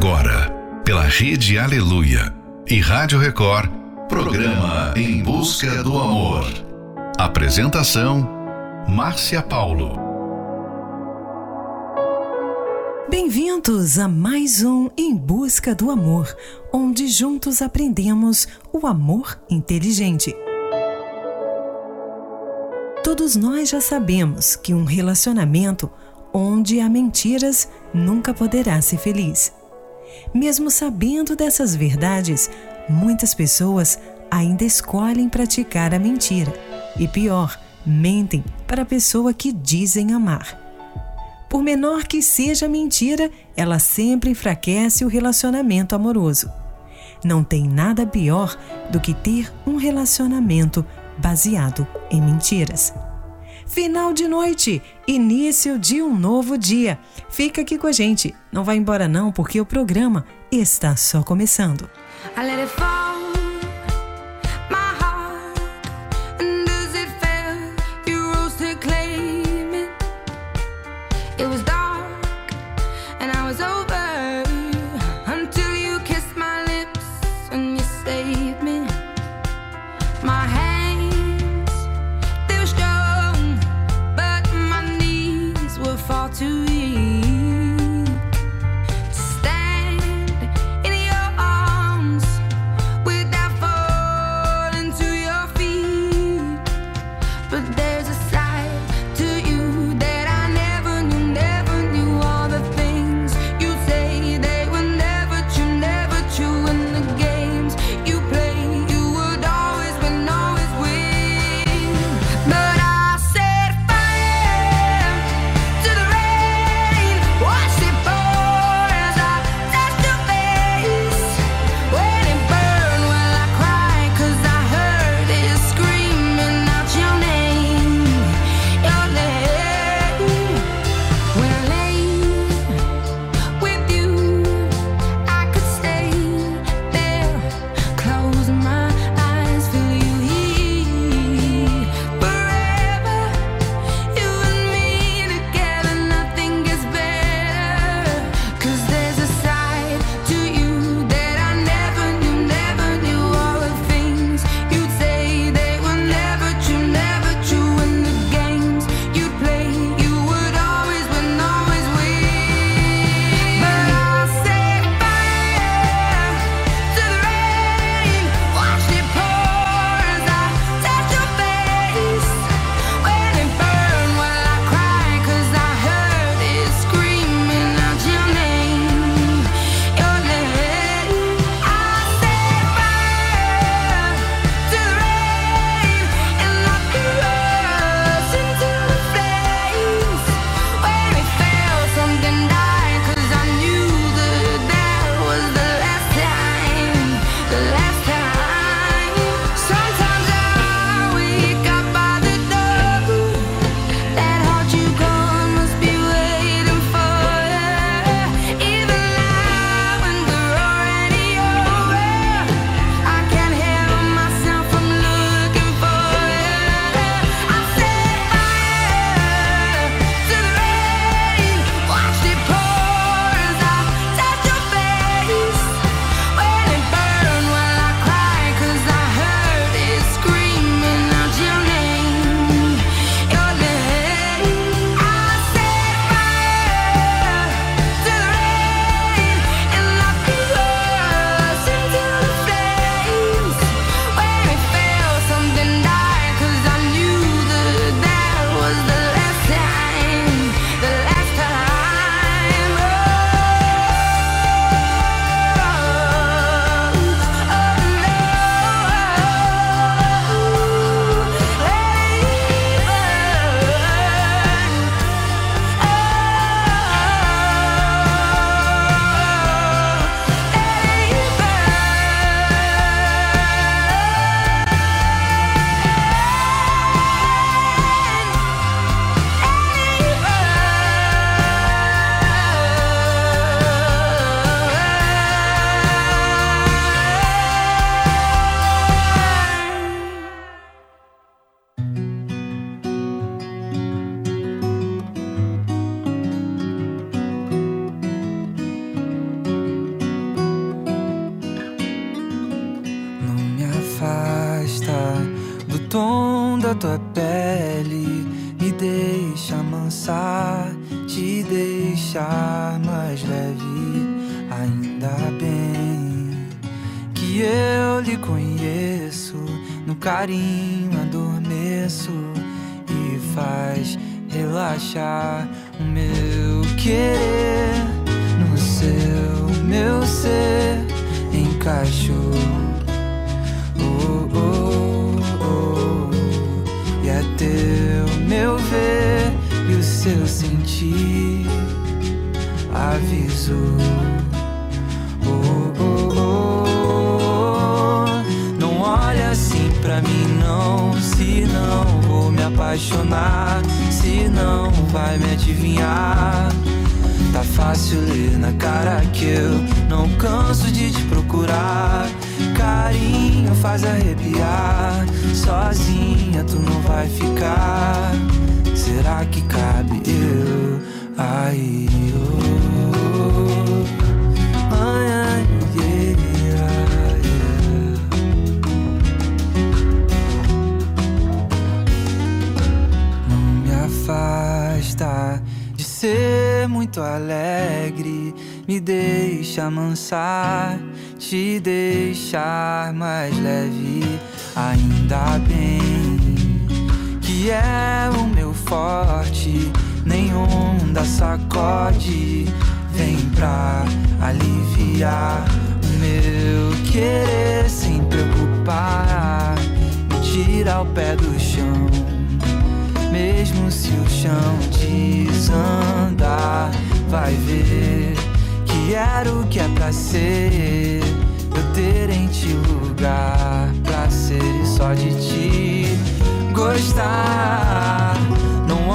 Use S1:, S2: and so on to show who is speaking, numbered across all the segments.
S1: Agora, pela Rede Aleluia e Rádio Record, programa Em Busca do Amor. Apresentação: Márcia Paulo.
S2: Bem-vindos a mais um Em Busca do Amor, onde juntos aprendemos o amor inteligente. Todos nós já sabemos que um relacionamento onde há mentiras nunca poderá ser feliz. Mesmo sabendo dessas verdades, muitas pessoas ainda escolhem praticar a mentira. E pior, mentem para a pessoa que dizem amar. Por menor que seja a mentira, ela sempre enfraquece o relacionamento amoroso. Não tem nada pior do que ter um relacionamento baseado em mentiras. Final de noite, início de um novo dia. Fica aqui com a gente. Não vai embora não, porque o programa está só começando.
S3: a muito alegre, me deixa amansar, te deixar mais leve. Ainda bem que é o meu forte, nenhum da sacode vem pra aliviar o meu querer sem preocupar, me tira o pé do chão. Mesmo se o chão desandar, vai ver que era o que é pra ser. Eu ter em ti lugar pra ser e só de ti gostar.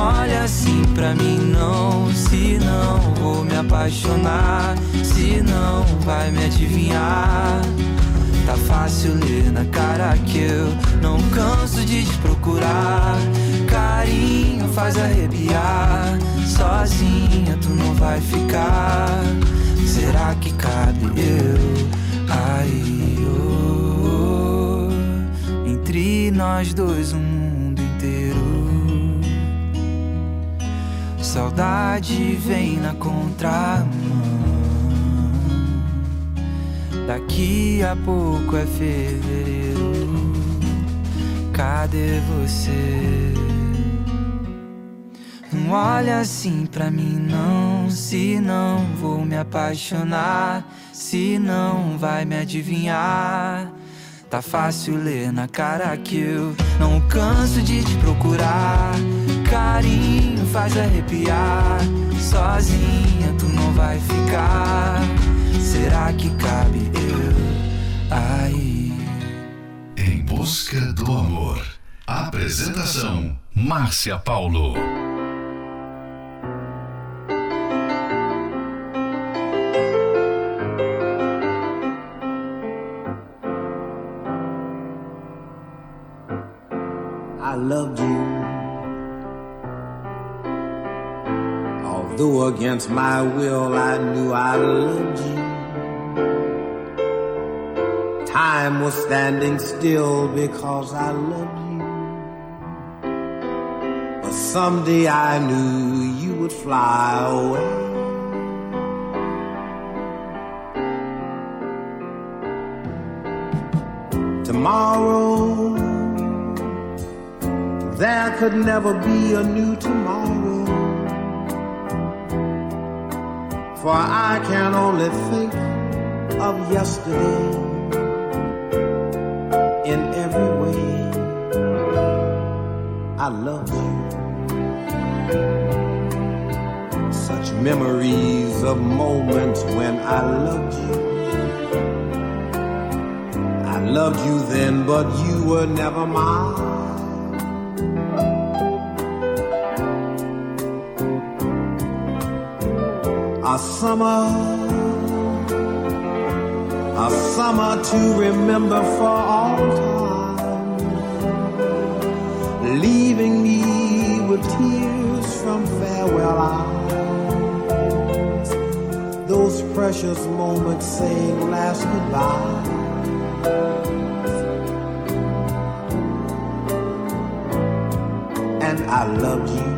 S3: Olha assim pra mim, não. Se não vou me apaixonar, se não vai me adivinhar. Tá fácil ler na cara que eu não canso de te procurar. Carinho faz arrepiar. Sozinha tu não vai ficar. Será que cabe eu aí? oh, entre nós dois, um mundo inteiro. Saudade vem na contramão. Daqui a pouco é fevereiro. Cadê você? Não olha assim pra mim, não. Se não vou me apaixonar, se não vai me adivinhar. Tá fácil ler na cara que eu não canso de te procurar. Carinho faz arrepiar. Sozinha tu não vai ficar. Será que cabe eu aí?
S4: Em busca do amor. Apresentação: Márcia Paulo.
S5: Against my will, I knew I loved you. Time was standing still because I loved you. But someday I knew you would fly away. Tomorrow there could never be a new tomorrow. For I can only think of yesterday in every way. I love you. Such memories of moments when I loved you. I loved you then, but you were never mine. A summer, a summer to remember for all time, leaving me with tears from farewell eyes. Those precious moments saying last goodbye. And
S6: I loved you.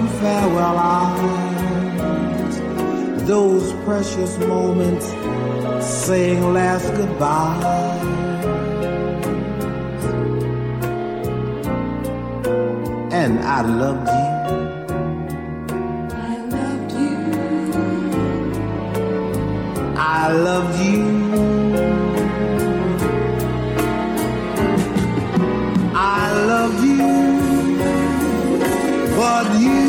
S5: From farewell eyes. Those precious moments saying last goodbye. And I loved you.
S6: I loved you.
S5: I loved you. I loved you, but you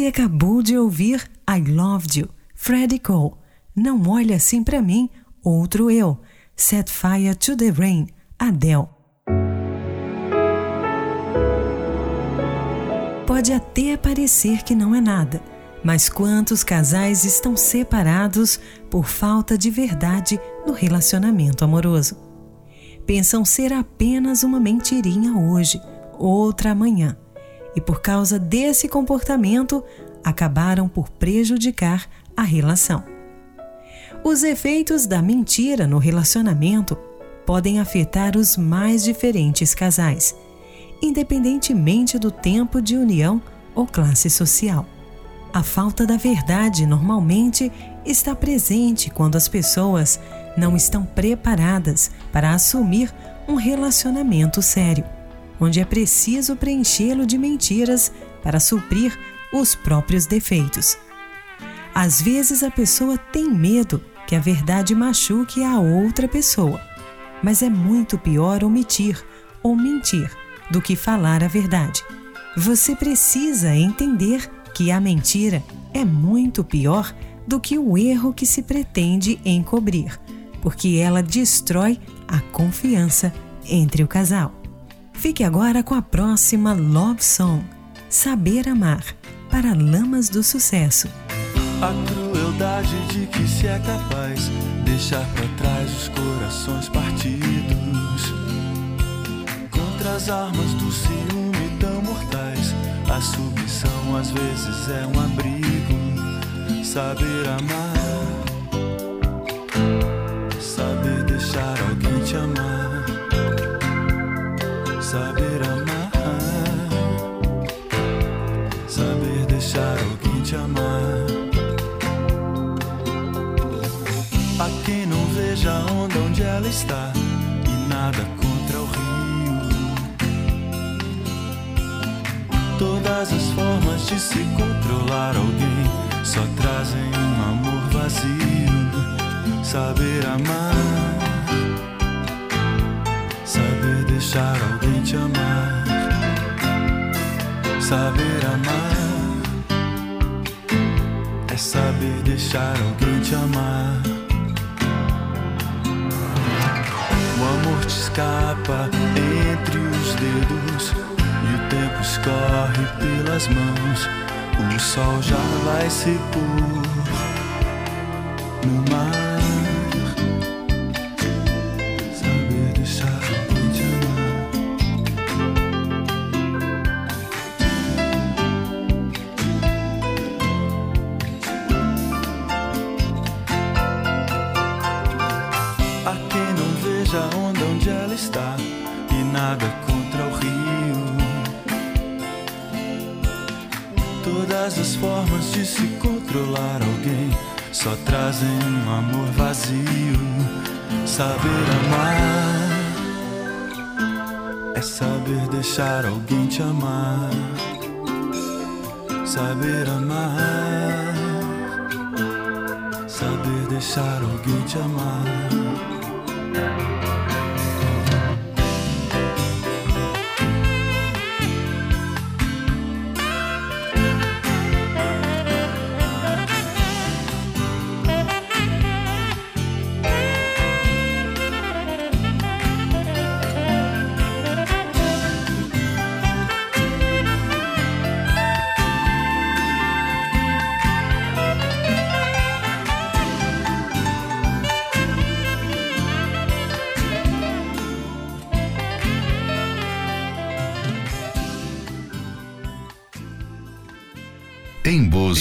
S7: Você acabou de ouvir I Loved You, Freddie Cole. Não olhe assim pra mim, outro eu. Set Fire to the Rain, Adele. Pode até parecer que não é nada, mas quantos casais estão separados por falta de verdade no relacionamento amoroso? Pensam ser apenas uma mentirinha hoje, outra amanhã e por causa desse comportamento acabaram por prejudicar a relação. Os efeitos da mentira no relacionamento podem afetar os mais diferentes casais, independentemente do tempo de união ou classe social. A falta da verdade normalmente está presente quando as pessoas não estão preparadas para assumir um relacionamento sério onde é preciso preenchê-lo de mentiras para suprir os próprios defeitos. Às vezes a pessoa tem medo que a verdade machuque a outra pessoa, mas é muito pior omitir ou mentir do que falar a verdade. Você precisa entender que a mentira é muito pior do que o erro que se pretende encobrir, porque ela destrói a confiança entre o casal. Fique agora com a próxima Love Song, Saber Amar, para Lamas do Sucesso.
S8: A crueldade de que se é capaz deixar para trás os corações partidos. Contra as armas do ciúme tão mortais, a submissão às vezes é um abrigo. Saber amar, está e nada contra o rio. Todas as formas de se controlar alguém só trazem um amor vazio. Saber amar saber deixar alguém te amar, saber amar é saber deixar alguém te amar. O amor te escapa entre os dedos e o tempo escorre pelas mãos. O sol já vai se pôr no mar.
S3: Jamaica.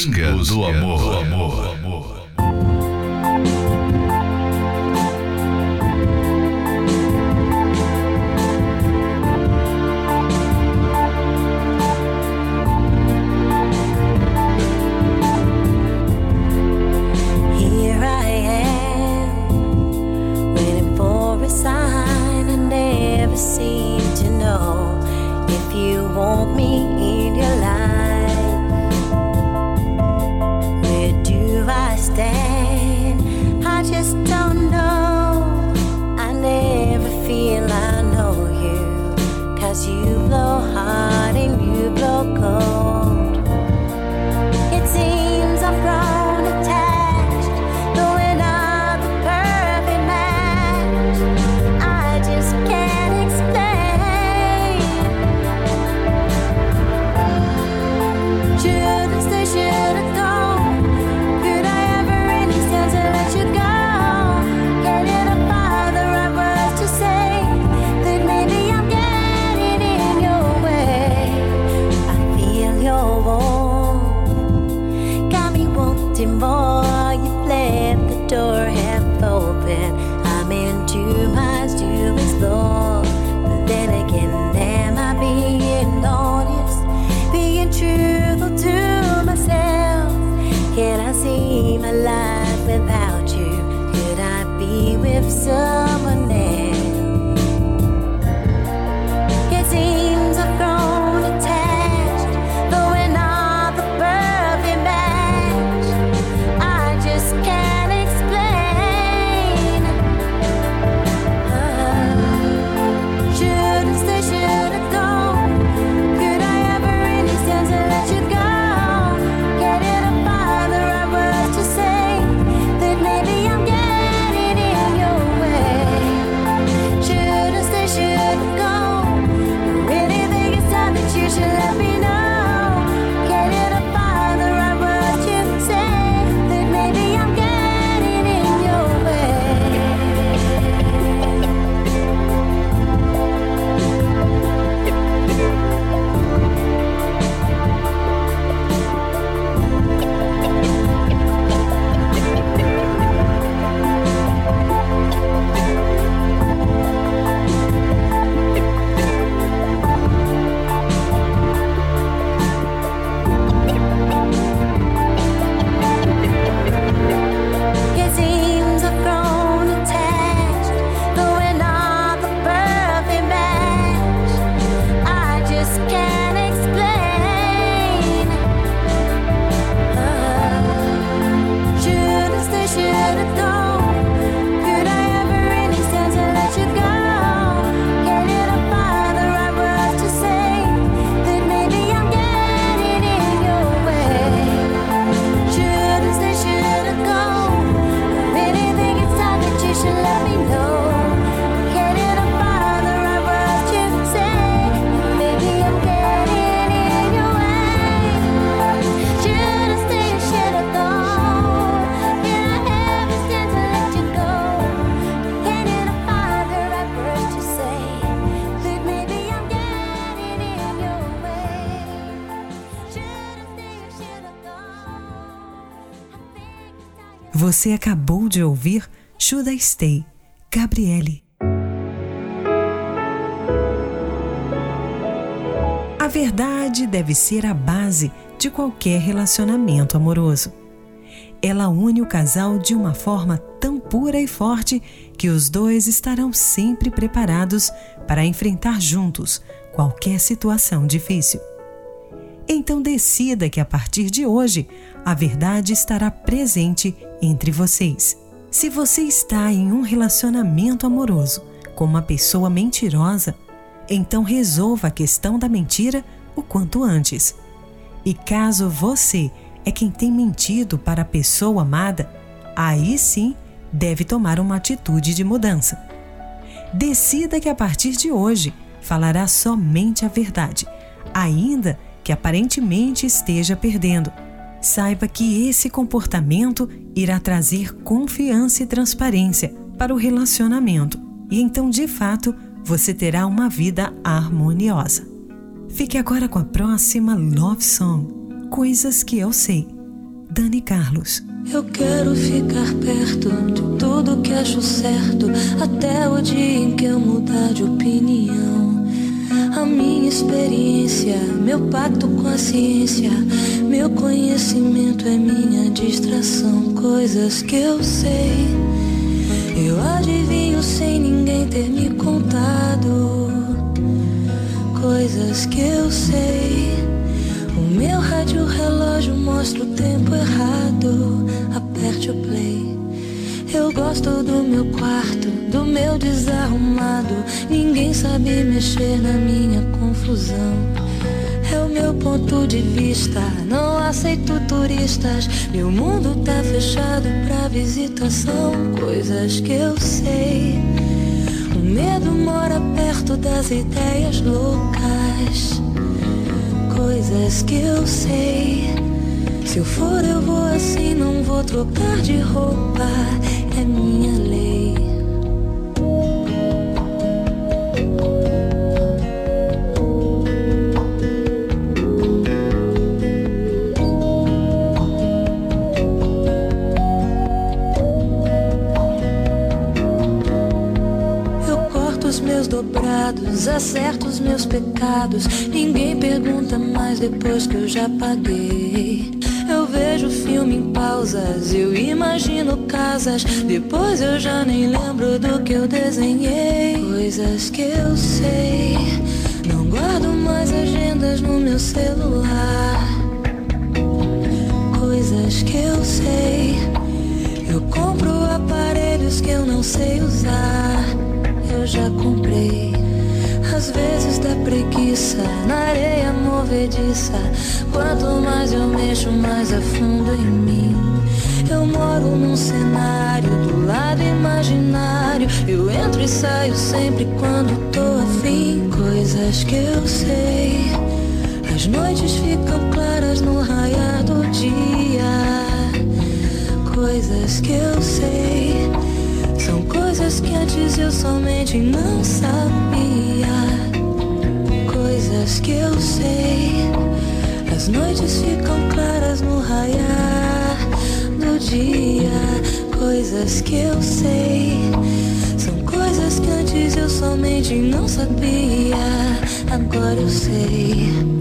S4: busca, busca do amor. Do amor.
S7: Você acabou de ouvir Should I Stay, Gabriele. A verdade deve ser a base de qualquer relacionamento amoroso. Ela une o casal de uma forma tão pura e forte que os dois estarão sempre preparados para enfrentar juntos qualquer situação difícil. Então decida que a partir de hoje a verdade estará presente entre vocês. Se você está em um relacionamento amoroso com uma pessoa mentirosa, então resolva a questão da mentira o quanto antes. E caso você é quem tem mentido para a pessoa amada, aí sim deve tomar uma atitude de mudança. Decida que a partir de hoje falará somente a verdade, ainda que aparentemente esteja perdendo. Saiba que esse comportamento irá trazer confiança e transparência para o relacionamento, e então de fato você terá uma vida harmoniosa. Fique agora com a próxima Love Song, Coisas que eu sei, Dani Carlos.
S9: Eu quero ficar perto de tudo que acho certo, até o dia em que eu mudar de opinião. A minha experiência, meu pacto com a ciência, meu conhecimento é minha distração, coisas que eu sei. Eu adivinho sem ninguém ter me contado, coisas que eu sei. O meu rádio relógio mostra o tempo errado. Aperte o play. Eu gosto do meu quarto, do meu desarrumado. Ninguém sabe mexer na minha confusão. É o meu ponto de vista. Não aceito turistas. Meu mundo tá fechado pra visitação. Coisas que eu sei. O medo mora perto das ideias loucas coisas que eu sei. Se eu for, eu vou assim, não vou trocar de roupa. É minha lei. Eu corto os meus dobrados, acerto os meus pecados. Ninguém pergunta mais depois que eu já paguei. Vejo filme em pausas, eu imagino casas. Depois eu já nem lembro do que eu desenhei. Coisas que eu sei. Não guardo mais agendas no meu celular. Coisas que eu sei. Eu compro aparelhos que eu não sei usar. Eu já comprei. Às vezes dá preguiça na areia movediça. Quanto mais eu mexo, mais afundo em mim. Eu moro num cenário do lado imaginário. Eu entro e saio sempre quando tô afim. Coisas que eu sei. As noites ficam claras no raiar do dia. Coisas que eu sei. Coisas que antes eu somente não sabia. Coisas que eu sei. As noites ficam claras no raiar do dia. Coisas que eu sei. São coisas que antes eu somente não sabia. Agora eu sei.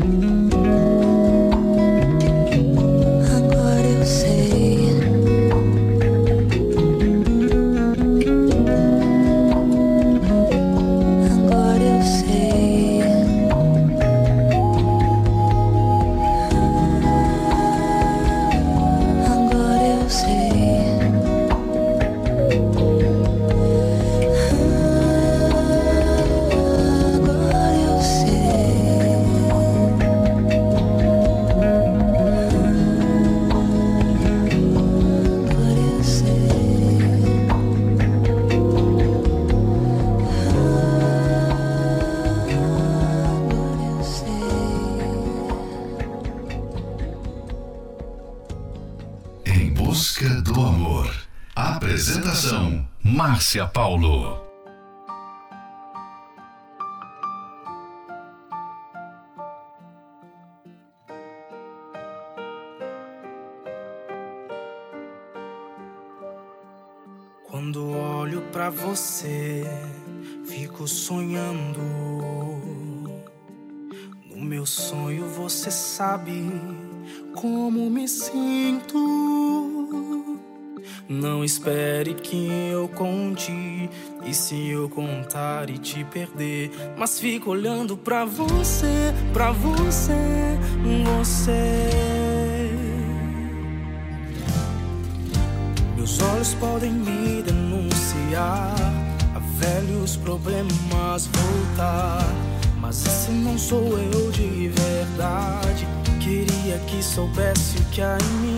S4: Márcia Paulo.
S10: Quando olho pra você, fico sonhando. No meu sonho você sabe como me sinto. Não espere que eu conte. E se eu contar e te perder? Mas fico olhando pra você, pra você, você. Meus olhos podem me denunciar a velhos problemas voltar. Mas esse não sou eu de verdade. Queria que soubesse o que há em mim.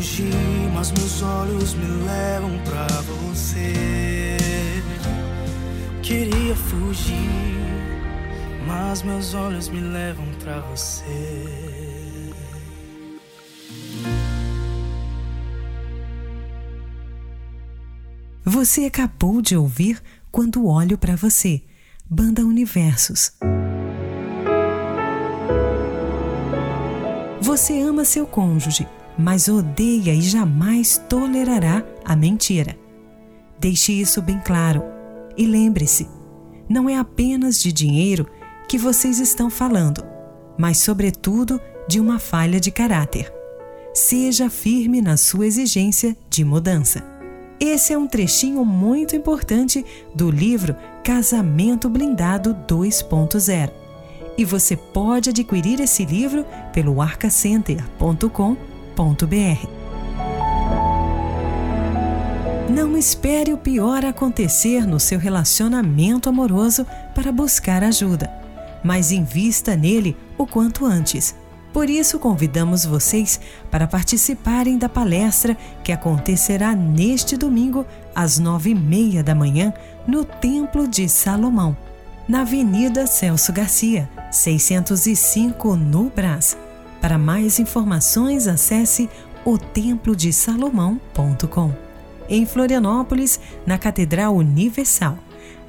S10: Fugir, mas meus olhos me levam pra você. Queria fugir, mas meus olhos me levam pra você. Você
S7: acabou de ouvir Quando Olho para Você, Banda Universos. Você ama seu cônjuge, mas odeia e jamais tolerará a mentira. Deixe isso bem claro. E lembre-se: não é apenas de dinheiro que vocês estão falando, mas, sobretudo, de uma falha de caráter. Seja firme na sua exigência de mudança. Esse é um trechinho muito importante do livro Casamento Blindado 2.0. E você pode adquirir esse livro pelo arcacenter.com.br. Não espere o pior acontecer no seu relacionamento amoroso para buscar ajuda, mas invista nele o quanto antes. Por isso, convidamos vocês para participarem da palestra que acontecerá neste domingo, às nove e meia da manhã, no Templo de Salomão, na Avenida Celso Garcia, 605, no Brás. Para mais informações, acesse otemplodesalomão.com. Em Florianópolis, na Catedral Universal,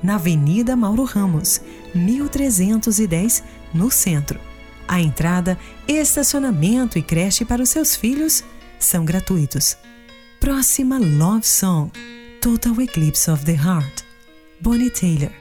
S7: na Avenida Mauro Ramos, 1310, no centro. A entrada, estacionamento e creche para os seus filhos são gratuitos. Próxima Love Song: Total Eclipse of the Heart. Bonnie Taylor.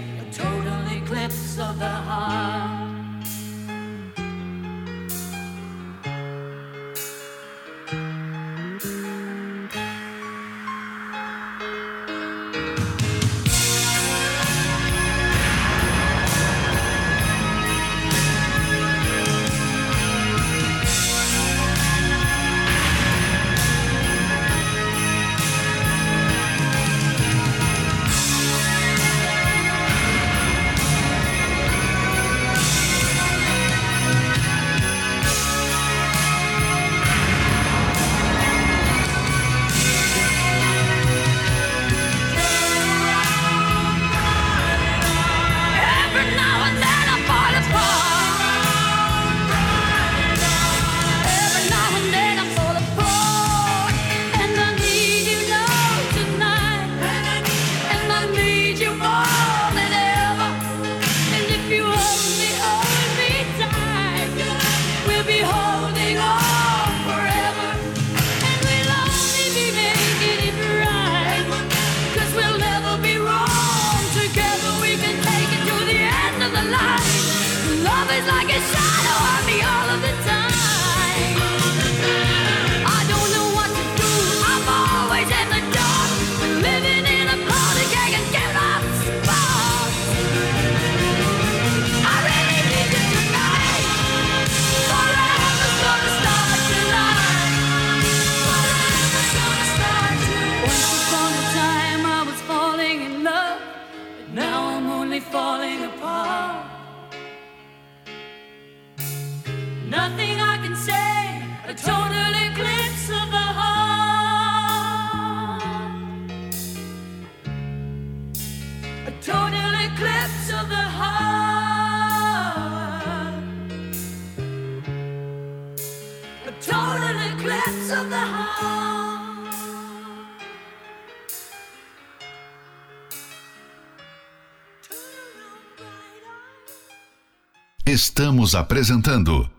S1: Estamos apresentando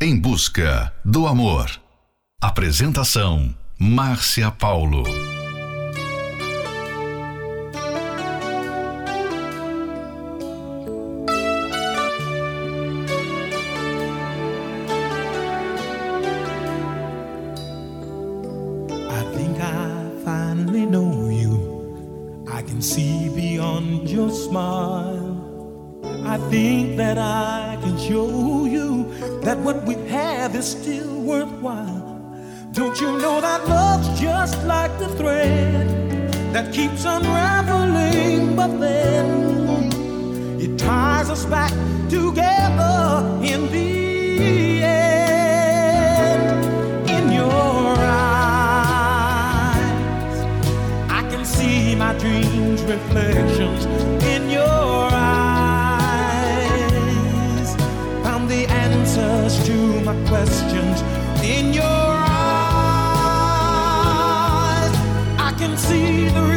S1: Em Busca do Amor. Apresentação: Márcia Paulo.
S11: I think that I show you that what we have is still worthwhile. Don't you know that love's just like the thread that keeps unraveling, but then it ties us back together in the end. In your eyes, I can see my dreams reflected. questions in your eyes. I can see the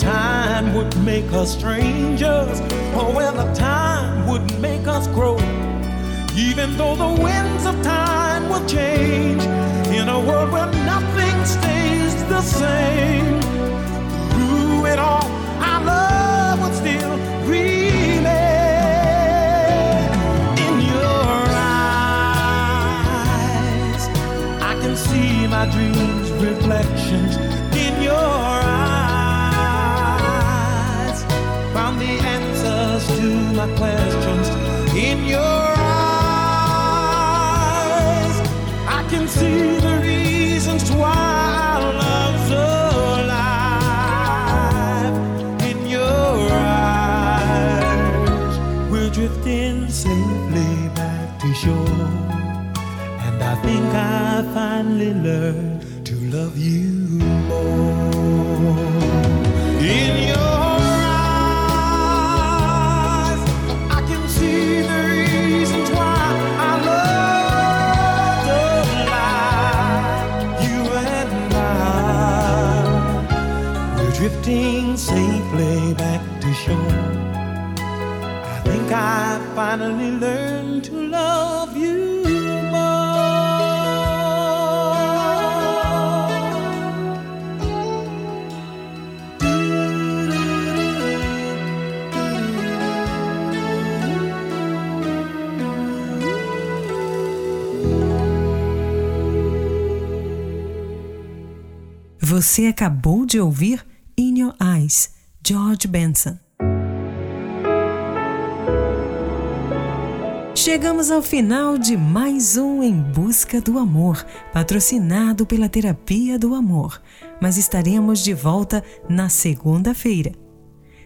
S11: time would make us strangers or whether time would make us grow. Even though the winds of time will change in a world where nothing stays the same, through it all, our love would still remain. In your eyes, I can see my dreams' reflections. Finally learned to love you more. In your eyes, I can see the reasons why I love alive. You and I, we're drifting safely back to shore. I think I finally learned
S7: Você acabou de ouvir In Your Eyes, George Benson. Chegamos ao final de mais um Em Busca do Amor, patrocinado pela Terapia do Amor, mas estaremos de volta na segunda-feira.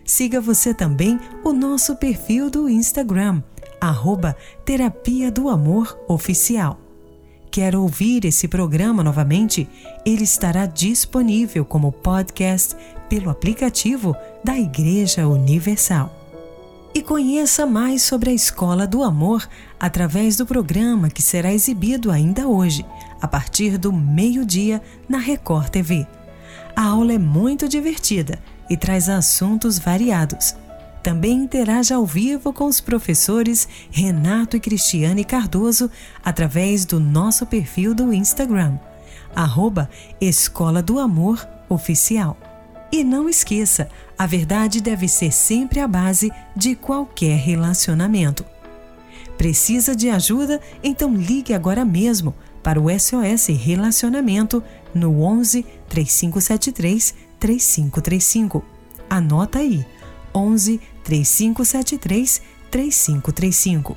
S7: Siga você também o nosso perfil do Instagram, arroba Terapia do Amor Oficial. Quer ouvir esse programa novamente? Ele estará disponível como podcast pelo aplicativo da Igreja Universal. E conheça mais sobre a Escola do Amor através do programa que será exibido ainda hoje, a partir do meio-dia, na Record TV. A aula é muito divertida e traz assuntos variados. Também interaja ao vivo com os professores Renato e Cristiane Cardoso através do nosso perfil do Instagram, arroba Escola do Amor Oficial. E não esqueça, a verdade deve ser sempre a base de qualquer relacionamento. Precisa de ajuda? Então ligue agora mesmo para o SOS Relacionamento no 11 3573 3535. Anota aí: 11 3573 3535.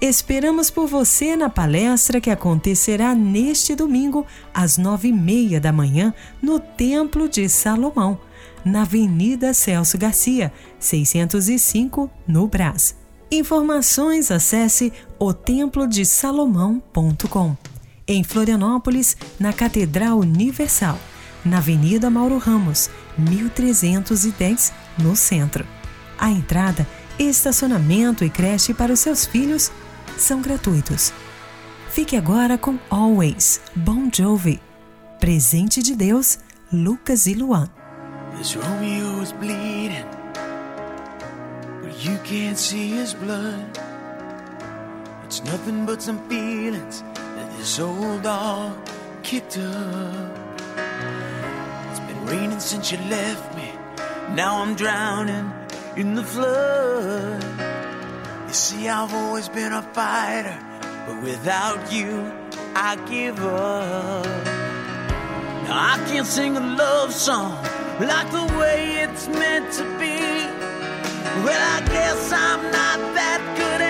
S7: Esperamos por você na palestra que acontecerá neste domingo, às nove e meia da manhã, no Templo de Salomão, na Avenida Celso Garcia, 605, no Brás. Informações acesse otemplodesalomão.com. Em Florianópolis, na Catedral Universal, na Avenida Mauro Ramos, 1310, no centro. A entrada, estacionamento e creche para os seus filhos são gratuitos. Fique agora com Always, Bon Jovi. Presente de Deus, Lucas e Luan.
S12: This bleeding, but you can't see his blood. It's nothing but some feelings that this old dog kicked up. It's been raining since you left me. Now I'm drowning in the flood. You see, I've always been a fighter, but without you, I give up. Now I can't sing a love song like the way it's meant to be. Well, I guess I'm not that good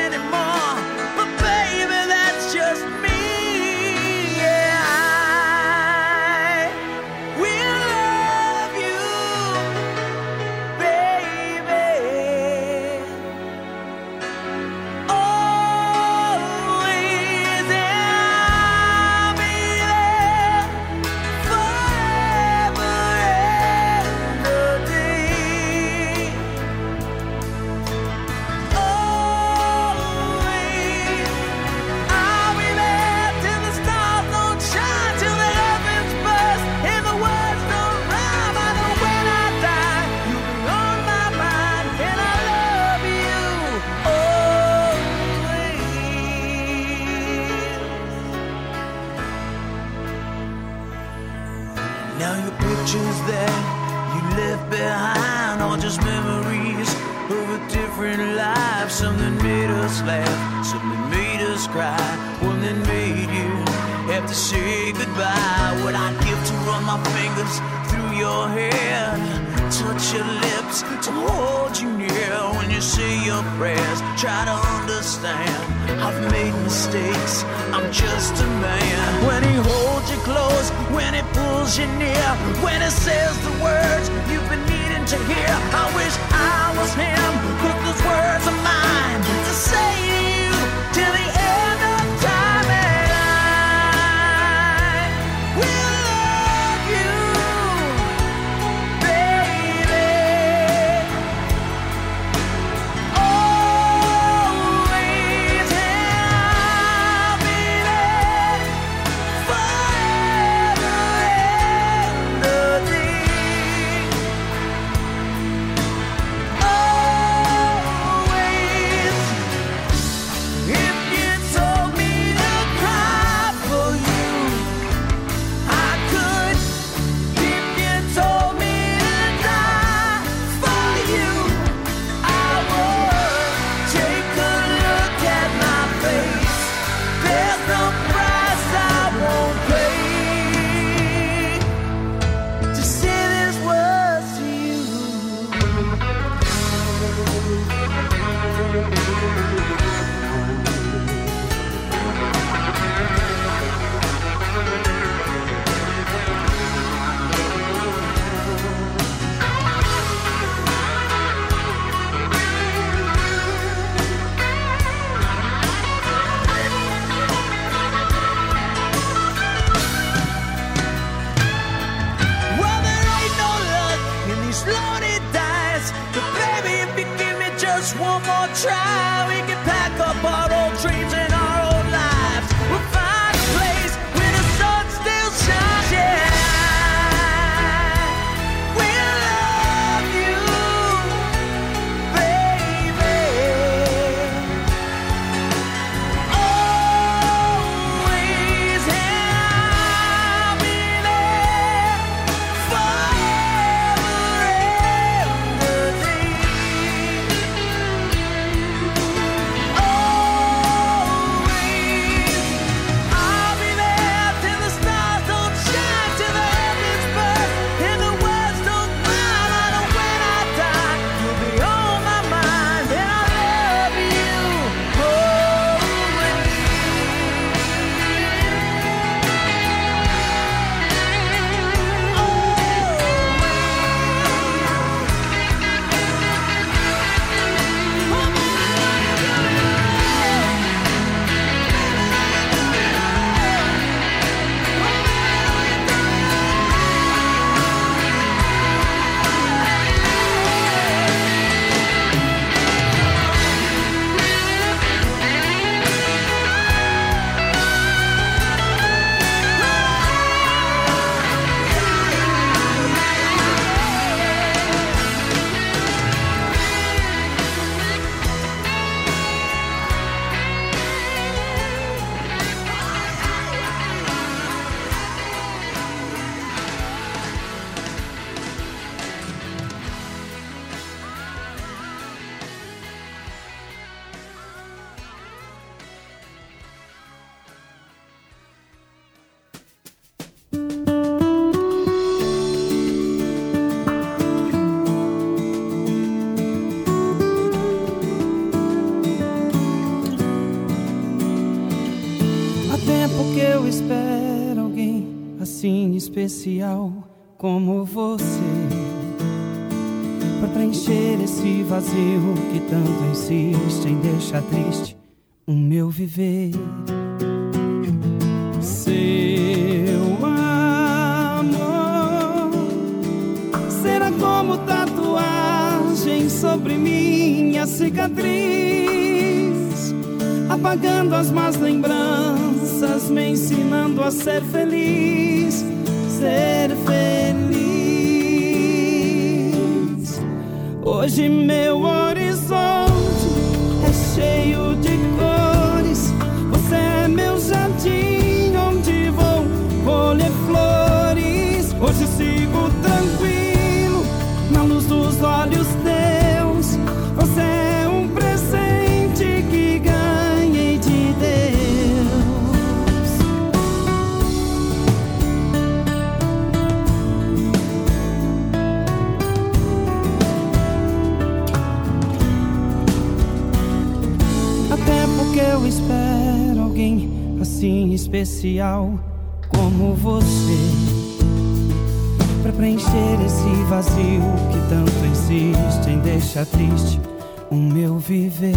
S13: que eu espero alguém assim especial como você para preencher esse vazio que tanto insiste em deixar triste o meu viver. Seu amor será como tatuagem sobre minha cicatriz, apagando as más lembranças me ensinando a ser feliz, ser feliz. Hoje meu amor especial como você. Pra preencher esse vazio que tanto insiste em deixar triste o meu viver.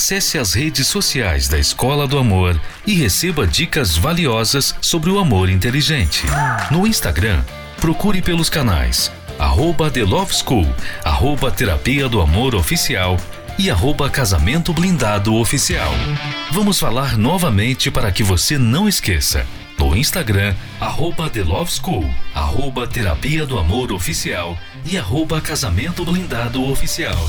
S14: Acesse as redes sociais da Escola do Amor e receba dicas valiosas sobre o amor inteligente. No Instagram, procure pelos canais arroba The Love School, arroba Terapia do Amor Oficial e arroba Casamento Blindado Oficial. Vamos falar novamente para que você não esqueça. No Instagram, arroba The Love School, arroba Terapia do Amor Oficial e arroba Casamento Blindado Oficial.